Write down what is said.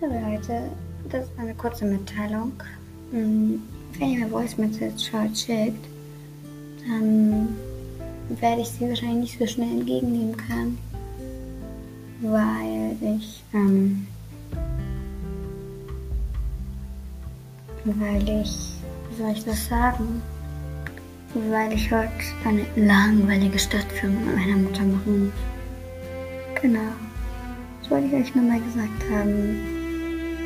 Ja, Leute, das ist eine kurze Mitteilung. Hm, Wenn ihr mir Voice Message schickt, dann werde ich sie wahrscheinlich nicht so schnell entgegennehmen können, weil ich, ähm, weil ich, wie soll ich das sagen? Weil ich heute eine langweilige Stadtführung mit meiner Mutter machen muss. Genau. Das wollte ich euch nur mal gesagt haben.